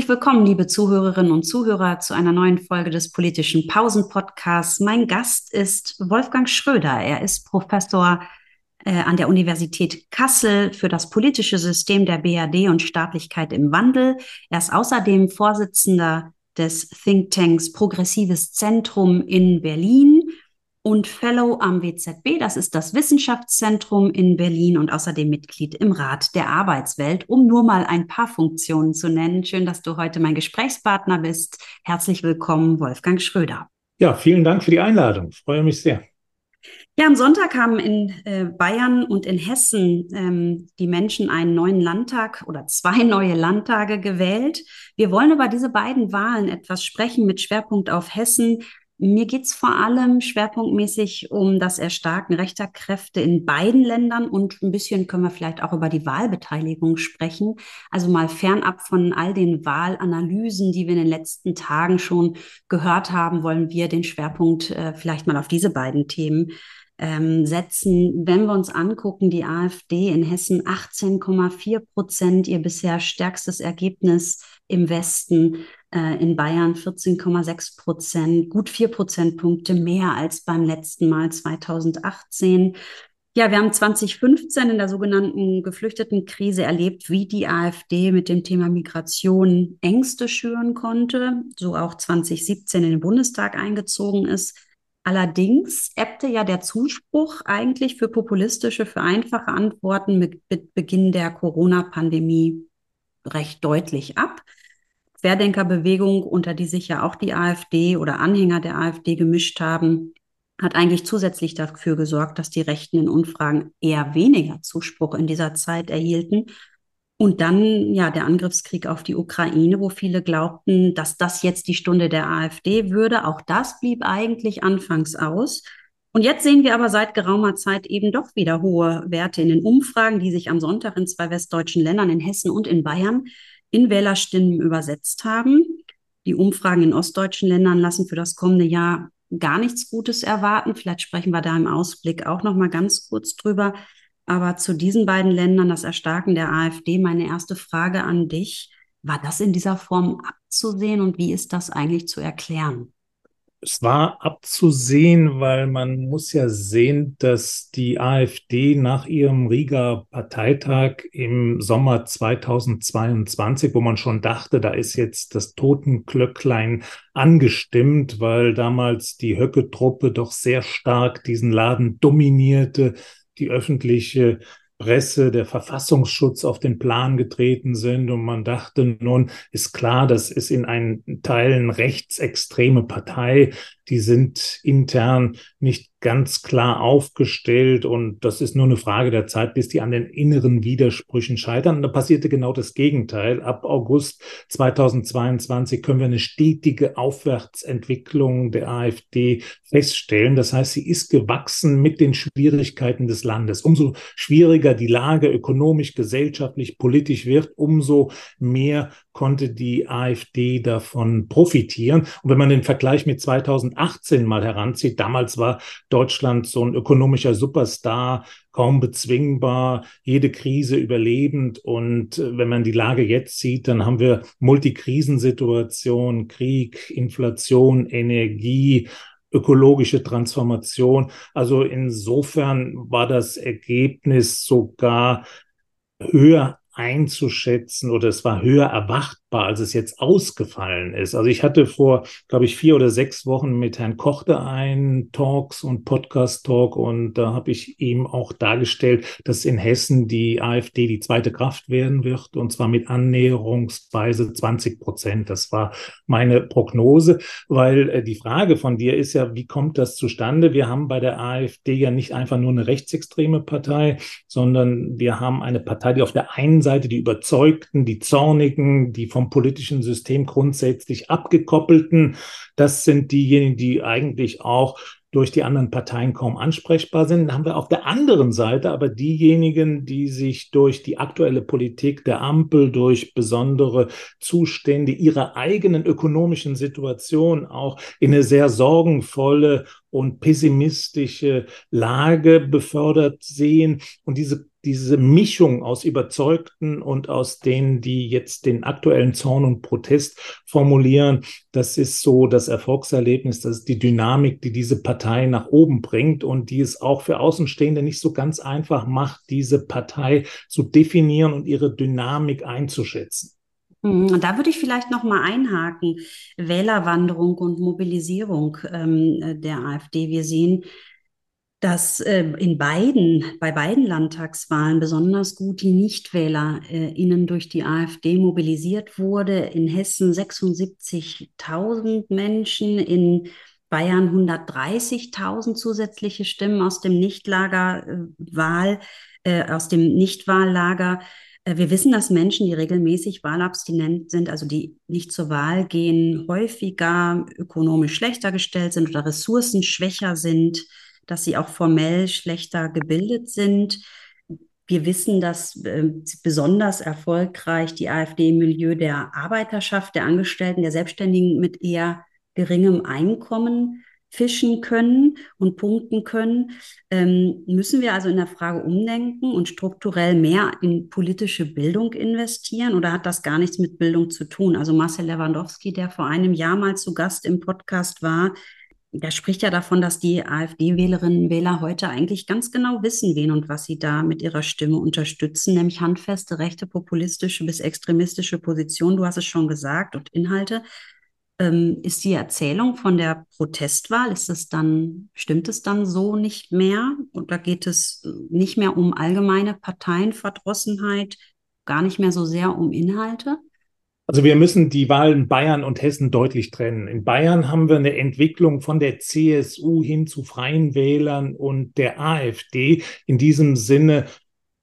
Herzlich willkommen, liebe Zuhörerinnen und Zuhörer, zu einer neuen Folge des politischen Pausen-Podcasts. Mein Gast ist Wolfgang Schröder. Er ist Professor äh, an der Universität Kassel für das politische System der BRD und Staatlichkeit im Wandel. Er ist außerdem Vorsitzender des Thinktanks Progressives Zentrum in Berlin und Fellow am WZB. Das ist das Wissenschaftszentrum in Berlin und außerdem Mitglied im Rat der Arbeitswelt, um nur mal ein paar Funktionen zu nennen. Schön, dass du heute mein Gesprächspartner bist. Herzlich willkommen, Wolfgang Schröder. Ja, vielen Dank für die Einladung. Ich freue mich sehr. Ja, am Sonntag haben in äh, Bayern und in Hessen ähm, die Menschen einen neuen Landtag oder zwei neue Landtage gewählt. Wir wollen über diese beiden Wahlen etwas sprechen mit Schwerpunkt auf Hessen, mir geht es vor allem schwerpunktmäßig um das Erstarken rechter Kräfte in beiden Ländern und ein bisschen können wir vielleicht auch über die Wahlbeteiligung sprechen. Also mal fernab von all den Wahlanalysen, die wir in den letzten Tagen schon gehört haben, wollen wir den Schwerpunkt äh, vielleicht mal auf diese beiden Themen ähm, setzen. Wenn wir uns angucken, die AfD in Hessen 18,4 Prozent, ihr bisher stärkstes Ergebnis im Westen äh, in Bayern 14,6 Prozent, gut vier Prozentpunkte mehr als beim letzten Mal 2018. Ja, wir haben 2015 in der sogenannten Geflüchtetenkrise erlebt, wie die AfD mit dem Thema Migration Ängste schüren konnte, so auch 2017 in den Bundestag eingezogen ist. Allerdings ebbte ja der Zuspruch eigentlich für populistische, für einfache Antworten mit Beginn der Corona-Pandemie recht deutlich ab. Querdenkerbewegung, unter die sich ja auch die AfD oder Anhänger der AfD gemischt haben, hat eigentlich zusätzlich dafür gesorgt, dass die Rechten in Umfragen eher weniger Zuspruch in dieser Zeit erhielten. Und dann ja der Angriffskrieg auf die Ukraine, wo viele glaubten, dass das jetzt die Stunde der AfD würde. Auch das blieb eigentlich anfangs aus. Und jetzt sehen wir aber seit geraumer Zeit eben doch wieder hohe Werte in den Umfragen, die sich am Sonntag in zwei westdeutschen Ländern, in Hessen und in Bayern, in Wählerstimmen übersetzt haben. Die Umfragen in ostdeutschen Ländern lassen für das kommende Jahr gar nichts Gutes erwarten. Vielleicht sprechen wir da im Ausblick auch noch mal ganz kurz drüber. Aber zu diesen beiden Ländern, das Erstarken der AfD, meine erste Frage an dich. War das in dieser Form abzusehen und wie ist das eigentlich zu erklären? es war abzusehen, weil man muss ja sehen, dass die AfD nach ihrem Riga Parteitag im Sommer 2022, wo man schon dachte, da ist jetzt das Totenglöcklein angestimmt, weil damals die Höcke-Truppe doch sehr stark diesen Laden dominierte, die öffentliche Presse, der Verfassungsschutz auf den Plan getreten sind und man dachte, nun ist klar, das ist in einen Teilen rechtsextreme Partei, die sind intern nicht ganz klar aufgestellt und das ist nur eine Frage der Zeit, bis die an den inneren Widersprüchen scheitern. Und da passierte genau das Gegenteil. Ab August 2022 können wir eine stetige Aufwärtsentwicklung der AfD feststellen. Das heißt, sie ist gewachsen mit den Schwierigkeiten des Landes. Umso schwieriger die Lage ökonomisch, gesellschaftlich, politisch wird, umso mehr konnte die AfD davon profitieren. Und wenn man den Vergleich mit 2018 mal heranzieht, damals war Deutschland so ein ökonomischer Superstar, kaum bezwingbar, jede Krise überlebend. Und äh, wenn man die Lage jetzt sieht, dann haben wir Multikrisensituation, Krieg, Inflation, Energie, ökologische Transformation. Also insofern war das Ergebnis sogar höher einzuschätzen oder es war höher erwartbar, als es jetzt ausgefallen ist. Also ich hatte vor, glaube ich, vier oder sechs Wochen mit Herrn Kochte einen Talks und Podcast-Talk und da habe ich ihm auch dargestellt, dass in Hessen die AfD die zweite Kraft werden wird und zwar mit annäherungsweise 20 Prozent. Das war meine Prognose, weil äh, die Frage von dir ist ja, wie kommt das zustande? Wir haben bei der AfD ja nicht einfach nur eine rechtsextreme Partei, sondern wir haben eine Partei, die auf der einen einen Seite die Überzeugten, die Zornigen, die vom politischen System grundsätzlich abgekoppelten. Das sind diejenigen, die eigentlich auch durch die anderen Parteien kaum ansprechbar sind. Dann haben wir auf der anderen Seite aber diejenigen, die sich durch die aktuelle Politik der Ampel, durch besondere Zustände ihrer eigenen ökonomischen Situation auch in eine sehr sorgenvolle und pessimistische Lage befördert sehen. Und diese diese Mischung aus Überzeugten und aus denen, die jetzt den aktuellen Zorn und Protest formulieren, das ist so das Erfolgserlebnis, das ist die Dynamik, die diese Partei nach oben bringt und die es auch für Außenstehende nicht so ganz einfach macht, diese Partei zu definieren und ihre Dynamik einzuschätzen. Mhm, da würde ich vielleicht noch mal einhaken. Wählerwanderung und Mobilisierung ähm, der AfD. Wir sehen, dass äh, in beiden, bei beiden Landtagswahlen besonders gut die NichtwählerInnen äh, durch die AfD mobilisiert wurde. In Hessen 76.000 Menschen, in Bayern 130.000 zusätzliche Stimmen aus dem Nichtlagerwahl, äh, aus dem Nichtwahllager. Äh, wir wissen, dass Menschen, die regelmäßig wahlabstinent sind, also die nicht zur Wahl gehen, häufiger ökonomisch schlechter gestellt sind oder ressourcenschwächer sind dass sie auch formell schlechter gebildet sind. Wir wissen, dass äh, besonders erfolgreich die AfD im Milieu der Arbeiterschaft, der Angestellten, der Selbstständigen mit eher geringem Einkommen fischen können und punkten können, ähm, müssen wir also in der Frage umdenken und strukturell mehr in politische Bildung investieren oder hat das gar nichts mit Bildung zu tun? Also Marcel Lewandowski, der vor einem Jahr mal zu Gast im Podcast war, der spricht ja davon, dass die AfD-Wählerinnen und Wähler heute eigentlich ganz genau wissen, wen und was sie da mit ihrer Stimme unterstützen, nämlich handfeste rechte, populistische bis extremistische Positionen. Du hast es schon gesagt und Inhalte. Ähm, ist die Erzählung von der Protestwahl, ist es dann, stimmt es dann so nicht mehr? Oder geht es nicht mehr um allgemeine Parteienverdrossenheit, gar nicht mehr so sehr um Inhalte? Also wir müssen die Wahlen Bayern und Hessen deutlich trennen. In Bayern haben wir eine Entwicklung von der CSU hin zu Freien Wählern und der AfD. In diesem Sinne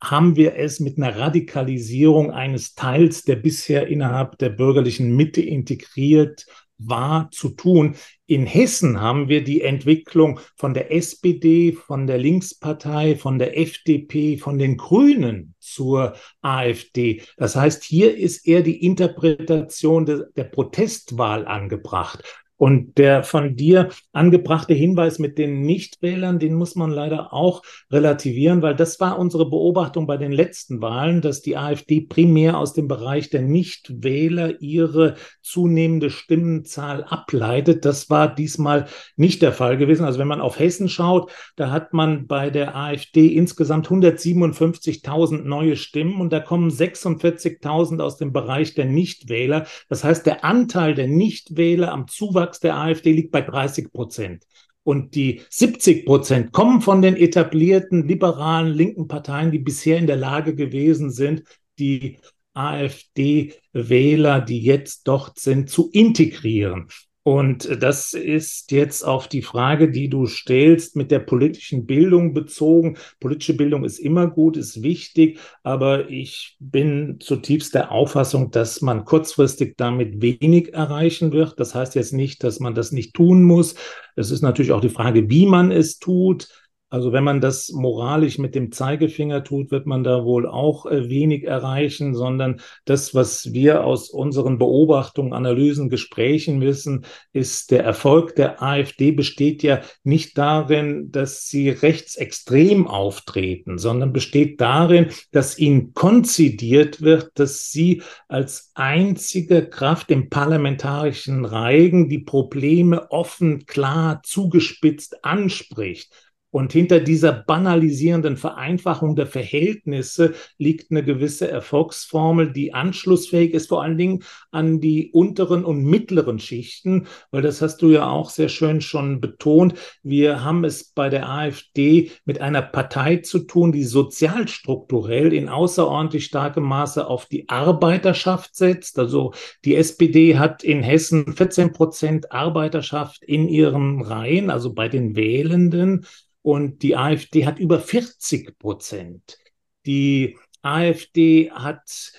haben wir es mit einer Radikalisierung eines Teils, der bisher innerhalb der bürgerlichen Mitte integriert war, zu tun. In Hessen haben wir die Entwicklung von der SPD, von der Linkspartei, von der FDP, von den Grünen zur AfD. Das heißt, hier ist eher die Interpretation de, der Protestwahl angebracht. Und der von dir angebrachte Hinweis mit den Nichtwählern, den muss man leider auch relativieren, weil das war unsere Beobachtung bei den letzten Wahlen, dass die AfD primär aus dem Bereich der Nichtwähler ihre zunehmende Stimmenzahl ableitet. Das war diesmal nicht der Fall gewesen. Also wenn man auf Hessen schaut, da hat man bei der AfD insgesamt 157.000 neue Stimmen und da kommen 46.000 aus dem Bereich der Nichtwähler. Das heißt, der Anteil der Nichtwähler am Zuwachs Zuwachs der AfD liegt bei 30 Prozent. Und die 70 Prozent kommen von den etablierten liberalen linken Parteien, die bisher in der Lage gewesen sind, die AfD-Wähler, die jetzt dort sind, zu integrieren. Und das ist jetzt auf die Frage, die du stellst, mit der politischen Bildung bezogen. Politische Bildung ist immer gut, ist wichtig, aber ich bin zutiefst der Auffassung, dass man kurzfristig damit wenig erreichen wird. Das heißt jetzt nicht, dass man das nicht tun muss. Es ist natürlich auch die Frage, wie man es tut. Also wenn man das moralisch mit dem Zeigefinger tut, wird man da wohl auch äh, wenig erreichen, sondern das, was wir aus unseren Beobachtungen, Analysen, Gesprächen wissen, ist der Erfolg der AfD besteht ja nicht darin, dass sie rechtsextrem auftreten, sondern besteht darin, dass ihnen konzidiert wird, dass sie als einzige Kraft im parlamentarischen Reigen die Probleme offen, klar, zugespitzt anspricht. Und hinter dieser banalisierenden Vereinfachung der Verhältnisse liegt eine gewisse Erfolgsformel, die anschlussfähig ist, vor allen Dingen an die unteren und mittleren Schichten, weil das hast du ja auch sehr schön schon betont. Wir haben es bei der AfD mit einer Partei zu tun, die sozialstrukturell in außerordentlich starkem Maße auf die Arbeiterschaft setzt. Also die SPD hat in Hessen 14 Prozent Arbeiterschaft in ihren Reihen, also bei den Wählenden und die AfD hat über 40 Prozent. Die AfD hat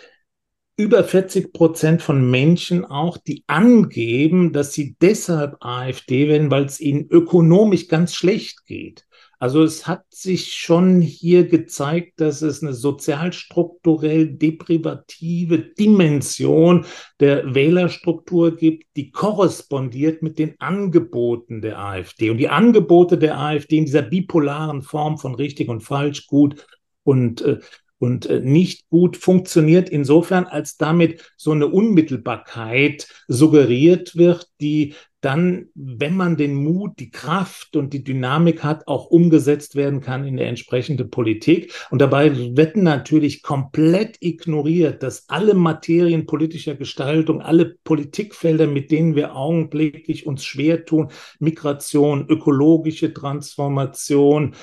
über 40 Prozent von Menschen auch, die angeben, dass sie deshalb AfD wählen, weil es ihnen ökonomisch ganz schlecht geht. Also es hat sich schon hier gezeigt, dass es eine sozialstrukturell deprivative Dimension der Wählerstruktur gibt, die korrespondiert mit den Angeboten der AfD. Und die Angebote der AfD in dieser bipolaren Form von richtig und falsch, gut und, äh, und äh, nicht gut funktioniert insofern, als damit so eine Unmittelbarkeit suggeriert wird, die dann, wenn man den Mut, die Kraft und die Dynamik hat, auch umgesetzt werden kann in der entsprechende Politik. Und dabei wird natürlich komplett ignoriert, dass alle Materien politischer Gestaltung, alle Politikfelder, mit denen wir augenblicklich uns schwer tun, Migration, ökologische Transformation,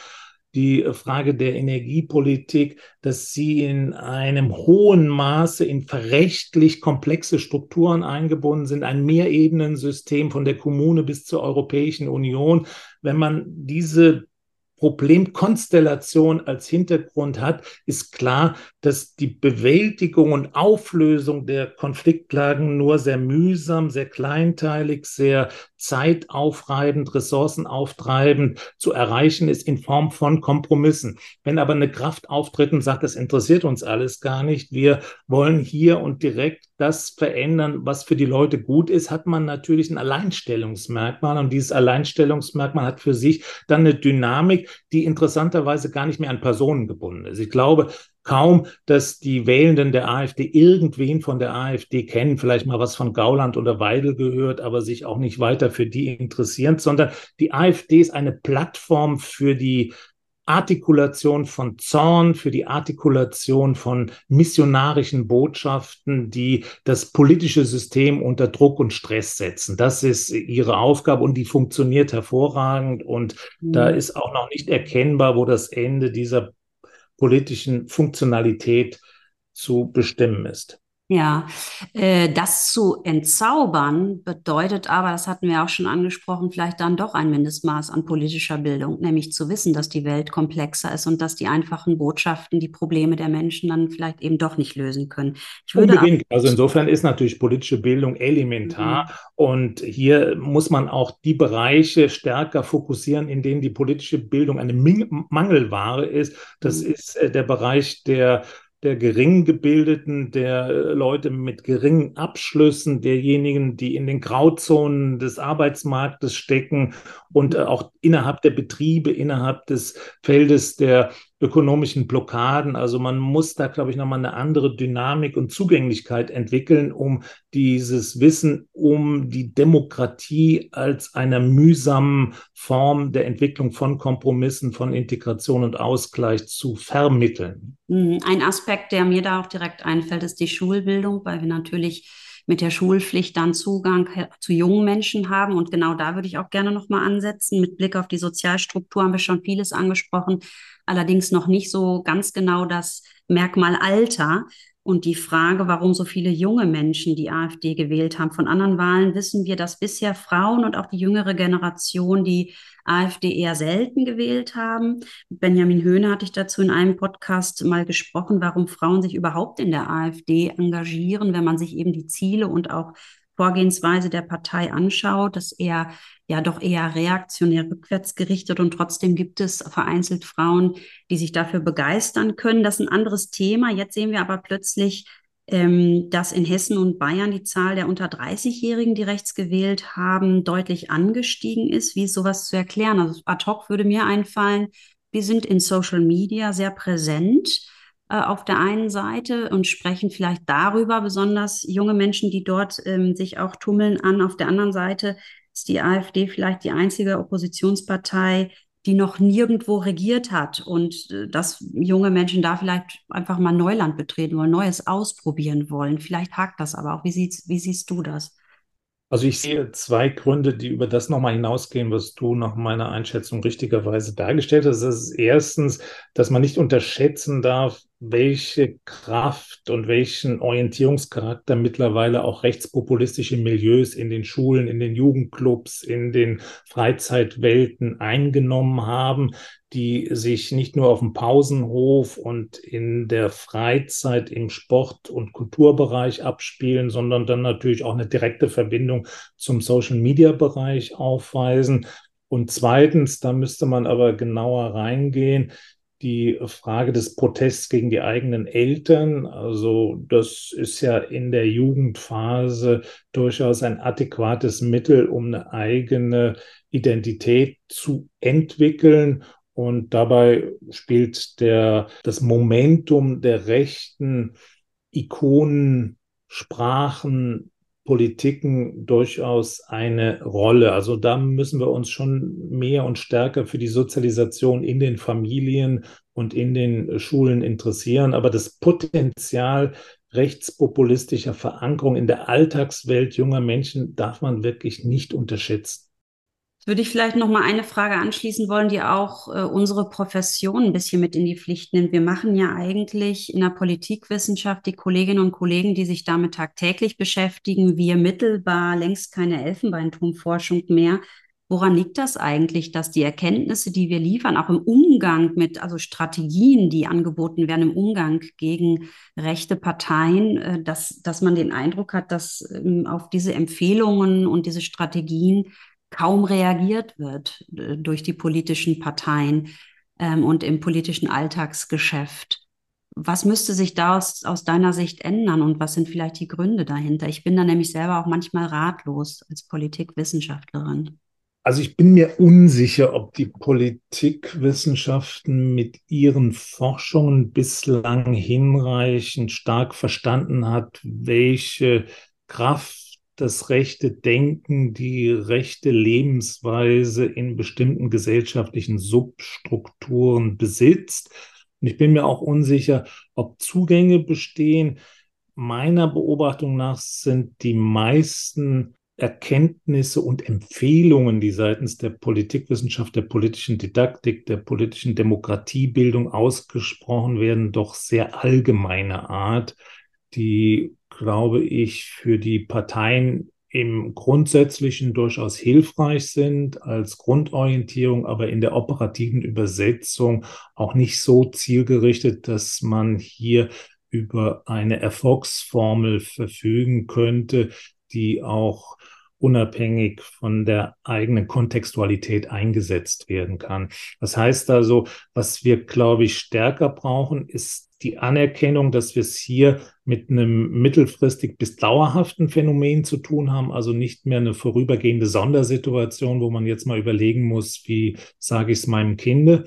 die Frage der Energiepolitik, dass sie in einem hohen Maße in verrechtlich komplexe Strukturen eingebunden sind, ein Mehrebenensystem von der Kommune bis zur Europäischen Union. Wenn man diese Problemkonstellation als Hintergrund hat, ist klar, dass die Bewältigung und Auflösung der Konfliktlagen nur sehr mühsam, sehr kleinteilig, sehr zeitaufreibend, ressourcenauftreibend zu erreichen ist in Form von Kompromissen. Wenn aber eine Kraft auftritt und sagt, das interessiert uns alles gar nicht, wir wollen hier und direkt das verändern, was für die Leute gut ist, hat man natürlich ein Alleinstellungsmerkmal und dieses Alleinstellungsmerkmal hat für sich dann eine Dynamik, die interessanterweise gar nicht mehr an Personen gebunden ist. Ich glaube, kaum, dass die Wählenden der AfD irgendwen von der AfD kennen, vielleicht mal was von Gauland oder Weidel gehört, aber sich auch nicht weiter für die interessieren, sondern die AfD ist eine Plattform für die Artikulation von Zorn, für die Artikulation von missionarischen Botschaften, die das politische System unter Druck und Stress setzen. Das ist ihre Aufgabe und die funktioniert hervorragend. Und mhm. da ist auch noch nicht erkennbar, wo das Ende dieser politischen Funktionalität zu bestimmen ist. Ja, äh, das zu entzaubern bedeutet aber, das hatten wir auch schon angesprochen, vielleicht dann doch ein Mindestmaß an politischer Bildung, nämlich zu wissen, dass die Welt komplexer ist und dass die einfachen Botschaften die Probleme der Menschen dann vielleicht eben doch nicht lösen können. Ich würde Unbedingt. Also insofern ist natürlich politische Bildung elementar mhm. und hier muss man auch die Bereiche stärker fokussieren, in denen die politische Bildung eine Mangelware ist. Das mhm. ist äh, der Bereich der der gering gebildeten, der äh, Leute mit geringen Abschlüssen, derjenigen, die in den Grauzonen des Arbeitsmarktes stecken und äh, auch innerhalb der Betriebe, innerhalb des Feldes der ökonomischen Blockaden. Also man muss da, glaube ich, nochmal eine andere Dynamik und Zugänglichkeit entwickeln, um dieses Wissen um die Demokratie als einer mühsamen Form der Entwicklung von Kompromissen, von Integration und Ausgleich zu vermitteln. Mhm. Ein Aspekt, der mir da auch direkt einfällt, ist die Schulbildung, weil wir natürlich mit der Schulpflicht dann Zugang zu jungen Menschen haben. Und genau da würde ich auch gerne nochmal ansetzen. Mit Blick auf die Sozialstruktur haben wir schon vieles angesprochen, allerdings noch nicht so ganz genau das Merkmal Alter. Und die Frage, warum so viele junge Menschen die AfD gewählt haben. Von anderen Wahlen wissen wir, dass bisher Frauen und auch die jüngere Generation die AfD eher selten gewählt haben. Benjamin Höhne hatte ich dazu in einem Podcast mal gesprochen, warum Frauen sich überhaupt in der AfD engagieren, wenn man sich eben die Ziele und auch Vorgehensweise der Partei anschaut, dass er ja doch eher reaktionär rückwärts gerichtet und trotzdem gibt es vereinzelt Frauen, die sich dafür begeistern können. Das ist ein anderes Thema. Jetzt sehen wir aber plötzlich, ähm, dass in Hessen und Bayern die Zahl der unter 30-Jährigen, die rechts gewählt haben, deutlich angestiegen ist. Wie ist sowas zu erklären? Also ad hoc würde mir einfallen, wir sind in Social Media sehr präsent äh, auf der einen Seite und sprechen vielleicht darüber, besonders junge Menschen, die dort ähm, sich auch tummeln, an. Auf der anderen Seite ist die AfD vielleicht die einzige Oppositionspartei, die noch nirgendwo regiert hat und äh, dass junge Menschen da vielleicht einfach mal Neuland betreten wollen, Neues ausprobieren wollen. Vielleicht hakt das aber auch. Wie, siehst, wie siehst du das? Also ich sehe zwei Gründe, die über das nochmal hinausgehen, was du nach meiner Einschätzung richtigerweise dargestellt hast. Das ist erstens, dass man nicht unterschätzen darf, welche Kraft und welchen Orientierungscharakter mittlerweile auch rechtspopulistische Milieus in den Schulen, in den Jugendclubs, in den Freizeitwelten eingenommen haben, die sich nicht nur auf dem Pausenhof und in der Freizeit im Sport- und Kulturbereich abspielen, sondern dann natürlich auch eine direkte Verbindung zum Social-Media-Bereich aufweisen. Und zweitens, da müsste man aber genauer reingehen, die Frage des Protests gegen die eigenen Eltern. Also das ist ja in der Jugendphase durchaus ein adäquates Mittel, um eine eigene Identität zu entwickeln Und dabei spielt der, das Momentum der rechten Ikonen, Sprachen, Politiken durchaus eine Rolle. Also da müssen wir uns schon mehr und stärker für die Sozialisation in den Familien und in den Schulen interessieren. Aber das Potenzial rechtspopulistischer Verankerung in der Alltagswelt junger Menschen darf man wirklich nicht unterschätzen würde ich vielleicht noch mal eine Frage anschließen wollen, die auch äh, unsere Profession ein bisschen mit in die Pflicht nimmt. Wir machen ja eigentlich in der Politikwissenschaft die Kolleginnen und Kollegen, die sich damit tagtäglich beschäftigen, wir mittelbar längst keine Elfenbeinturmforschung mehr. Woran liegt das eigentlich, dass die Erkenntnisse, die wir liefern, auch im Umgang mit, also Strategien, die angeboten werden, im Umgang gegen rechte Parteien, äh, dass, dass man den Eindruck hat, dass ähm, auf diese Empfehlungen und diese Strategien kaum reagiert wird äh, durch die politischen Parteien ähm, und im politischen Alltagsgeschäft. Was müsste sich da aus, aus deiner Sicht ändern und was sind vielleicht die Gründe dahinter? Ich bin da nämlich selber auch manchmal ratlos als Politikwissenschaftlerin. Also ich bin mir unsicher, ob die Politikwissenschaften mit ihren Forschungen bislang hinreichend stark verstanden hat, welche Kraft das rechte Denken, die rechte Lebensweise in bestimmten gesellschaftlichen Substrukturen besitzt. Und ich bin mir auch unsicher, ob Zugänge bestehen. Meiner Beobachtung nach sind die meisten Erkenntnisse und Empfehlungen, die seitens der Politikwissenschaft, der politischen Didaktik, der politischen Demokratiebildung ausgesprochen werden, doch sehr allgemeine Art, die glaube ich, für die Parteien im Grundsätzlichen durchaus hilfreich sind als Grundorientierung, aber in der operativen Übersetzung auch nicht so zielgerichtet, dass man hier über eine Erfolgsformel verfügen könnte, die auch unabhängig von der eigenen Kontextualität eingesetzt werden kann. Das heißt also, was wir, glaube ich, stärker brauchen, ist die Anerkennung, dass wir es hier mit einem mittelfristig bis dauerhaften Phänomen zu tun haben, also nicht mehr eine vorübergehende Sondersituation, wo man jetzt mal überlegen muss, wie sage ich es meinem Kinde.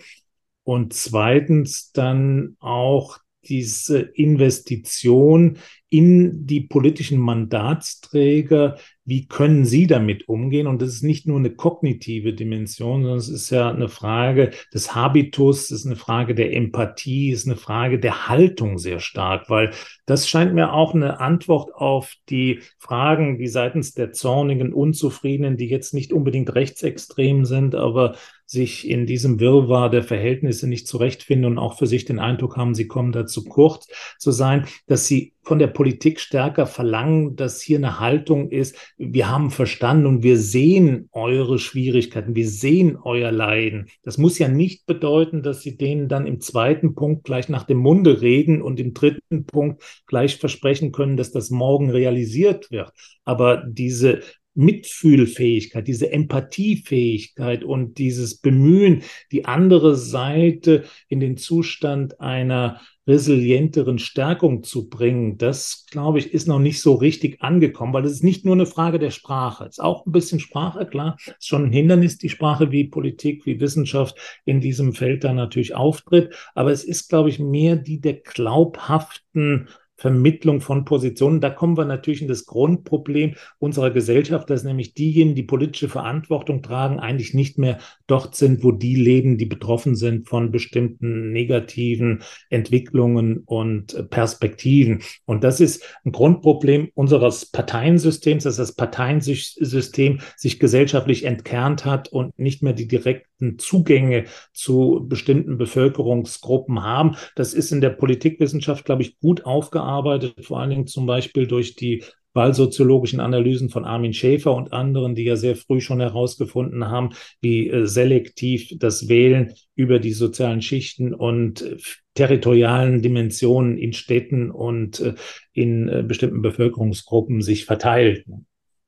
Und zweitens dann auch diese Investition in die politischen Mandatsträger, wie können sie damit umgehen? Und das ist nicht nur eine kognitive Dimension, sondern es ist ja eine Frage des Habitus, es ist eine Frage der Empathie, es ist eine Frage der Haltung sehr stark, weil das scheint mir auch eine Antwort auf die Fragen, die seitens der zornigen, unzufriedenen, die jetzt nicht unbedingt rechtsextrem sind, aber sich in diesem Wirrwarr der Verhältnisse nicht zurechtfinden und auch für sich den Eindruck haben, sie kommen da zu kurz zu sein, dass sie von der Politik stärker verlangen, dass hier eine Haltung ist, wir haben verstanden und wir sehen eure Schwierigkeiten, wir sehen euer Leiden. Das muss ja nicht bedeuten, dass sie denen dann im zweiten Punkt gleich nach dem Munde reden und im dritten Punkt gleich versprechen können, dass das morgen realisiert wird. Aber diese Mitfühlfähigkeit, diese Empathiefähigkeit und dieses Bemühen, die andere Seite in den Zustand einer resilienteren Stärkung zu bringen, das, glaube ich, ist noch nicht so richtig angekommen, weil es ist nicht nur eine Frage der Sprache. Es ist auch ein bisschen Sprache, klar, es ist schon ein Hindernis, die Sprache, wie Politik, wie Wissenschaft in diesem Feld da natürlich auftritt. Aber es ist, glaube ich, mehr die der glaubhaften Vermittlung von Positionen. Da kommen wir natürlich in das Grundproblem unserer Gesellschaft, dass nämlich diejenigen, die politische Verantwortung tragen, eigentlich nicht mehr dort sind, wo die leben, die betroffen sind von bestimmten negativen Entwicklungen und Perspektiven. Und das ist ein Grundproblem unseres Parteiensystems, dass das Parteiensystem sich gesellschaftlich entkernt hat und nicht mehr die direkten Zugänge zu bestimmten Bevölkerungsgruppen haben. Das ist in der Politikwissenschaft, glaube ich, gut aufgearbeitet gearbeitet, vor allen Dingen zum Beispiel durch die wahlsoziologischen Analysen von Armin Schäfer und anderen, die ja sehr früh schon herausgefunden haben, wie äh, selektiv das Wählen über die sozialen Schichten und äh, territorialen Dimensionen in Städten und äh, in bestimmten Bevölkerungsgruppen sich verteilt.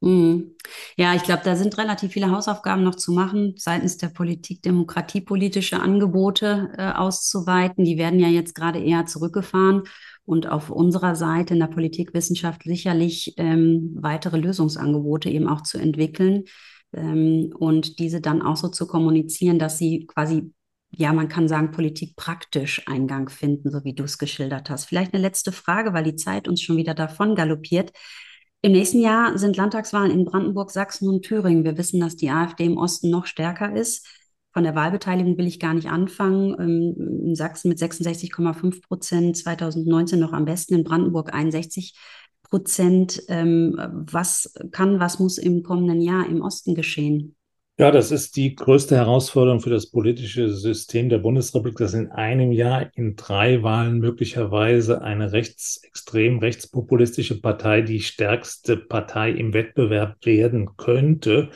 Mhm. Ja, ich glaube, da sind relativ viele Hausaufgaben noch zu machen, seitens der Politik, demokratiepolitische Angebote äh, auszuweiten. Die werden ja jetzt gerade eher zurückgefahren und auf unserer Seite in der Politikwissenschaft sicherlich ähm, weitere Lösungsangebote eben auch zu entwickeln ähm, und diese dann auch so zu kommunizieren, dass sie quasi ja, man kann sagen, Politik praktisch Eingang finden, so wie du es geschildert hast. Vielleicht eine letzte Frage, weil die Zeit uns schon wieder davon galoppiert. Im nächsten Jahr sind Landtagswahlen in Brandenburg, Sachsen und Thüringen. Wir wissen, dass die AfD im Osten noch stärker ist. Von der Wahlbeteiligung will ich gar nicht anfangen. Ähm, in Sachsen mit 66,5 Prozent, 2019 noch am besten, in Brandenburg 61 Prozent. Ähm, was kann, was muss im kommenden Jahr im Osten geschehen? Ja, das ist die größte Herausforderung für das politische System der Bundesrepublik, dass in einem Jahr in drei Wahlen möglicherweise eine rechtsextrem rechtspopulistische Partei die stärkste Partei im Wettbewerb werden könnte.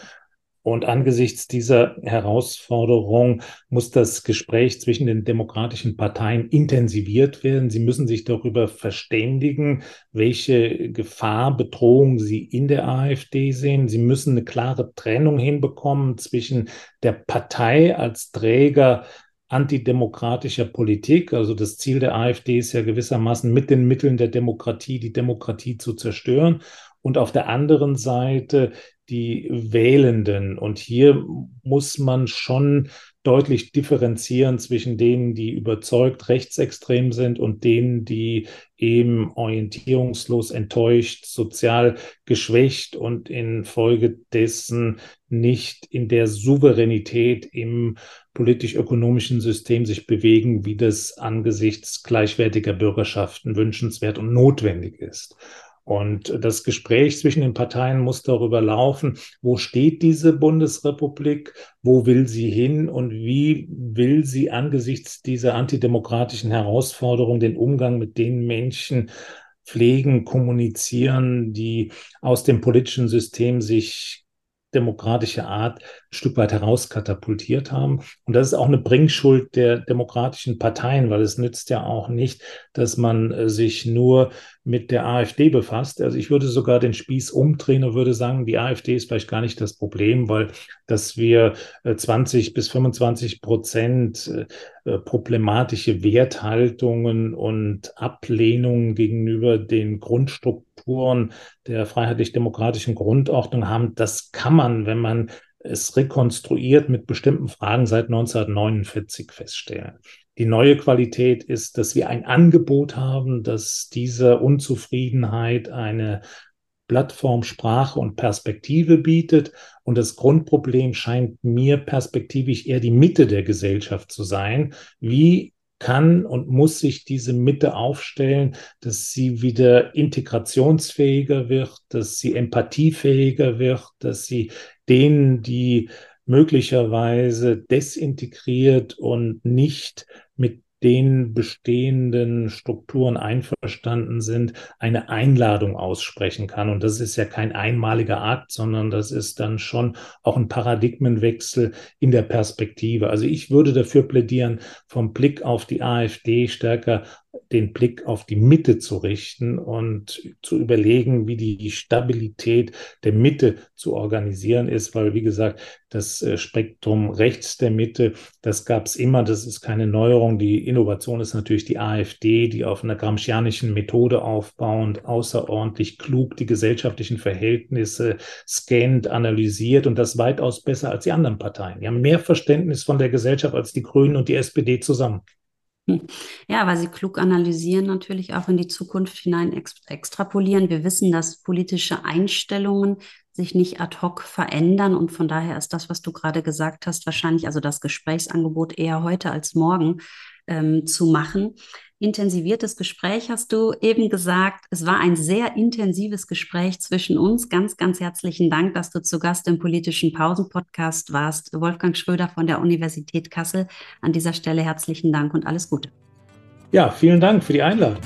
Und angesichts dieser Herausforderung muss das Gespräch zwischen den demokratischen Parteien intensiviert werden. Sie müssen sich darüber verständigen, welche Gefahr, Bedrohung sie in der AfD sehen. Sie müssen eine klare Trennung hinbekommen zwischen der Partei als Träger antidemokratischer Politik. Also das Ziel der AfD ist ja gewissermaßen mit den Mitteln der Demokratie die Demokratie zu zerstören und auf der anderen Seite die Wählenden. Und hier muss man schon deutlich differenzieren zwischen denen, die überzeugt rechtsextrem sind und denen, die eben orientierungslos, enttäuscht, sozial geschwächt und infolgedessen nicht in der Souveränität im politisch-ökonomischen System sich bewegen, wie das angesichts gleichwertiger Bürgerschaften wünschenswert und notwendig ist. Und das Gespräch zwischen den Parteien muss darüber laufen, wo steht diese Bundesrepublik, wo will sie hin und wie will sie angesichts dieser antidemokratischen Herausforderung den Umgang mit den Menschen pflegen, kommunizieren, die aus dem politischen System sich demokratische Art ein Stück weit herauskatapultiert haben. Und das ist auch eine Bringschuld der demokratischen Parteien, weil es nützt ja auch nicht, dass man äh, sich nur mit der AfD befasst. Also ich würde sogar den Spieß umdrehen und würde sagen, die AfD ist vielleicht gar nicht das Problem, weil dass wir 20 äh, bis 25 Prozent äh, problematische Werthaltungen und Ablehnungen gegenüber den Grundstrukturen der freiheitlich-demokratischen Grundordnung haben. Das kann man, wenn man es rekonstruiert mit bestimmten Fragen seit 1949 feststellen. Die neue Qualität ist, dass wir ein Angebot haben, dass dieser Unzufriedenheit eine Plattform Sprache und Perspektive bietet. Und das Grundproblem scheint mir perspektivisch eher die Mitte der Gesellschaft zu sein. Wie kann und muss sich diese Mitte aufstellen, dass sie wieder integrationsfähiger wird, dass sie empathiefähiger wird, dass sie denen, die möglicherweise desintegriert und nicht den bestehenden Strukturen einverstanden sind, eine Einladung aussprechen kann. Und das ist ja kein einmaliger Akt, sondern das ist dann schon auch ein Paradigmenwechsel in der Perspektive. Also ich würde dafür plädieren, vom Blick auf die AfD stärker den Blick auf die Mitte zu richten und zu überlegen, wie die Stabilität der Mitte zu organisieren ist, weil, wie gesagt, das äh, Spektrum rechts der Mitte, das gab es immer, das ist keine Neuerung. Die Innovation ist natürlich die AfD, die auf einer gramscianischen Methode aufbauend außerordentlich klug die gesellschaftlichen Verhältnisse scannt, analysiert und das weitaus besser als die anderen Parteien. Die haben mehr Verständnis von der Gesellschaft als die Grünen und die SPD zusammen. Ja, weil sie klug analysieren, natürlich auch in die Zukunft hinein ex extrapolieren. Wir wissen, dass politische Einstellungen sich nicht ad hoc verändern und von daher ist das, was du gerade gesagt hast, wahrscheinlich also das Gesprächsangebot eher heute als morgen ähm, zu machen intensiviertes Gespräch, hast du eben gesagt. Es war ein sehr intensives Gespräch zwischen uns. Ganz, ganz herzlichen Dank, dass du zu Gast im politischen Pausen-Podcast warst. Wolfgang Schröder von der Universität Kassel. An dieser Stelle herzlichen Dank und alles Gute. Ja, vielen Dank für die Einladung.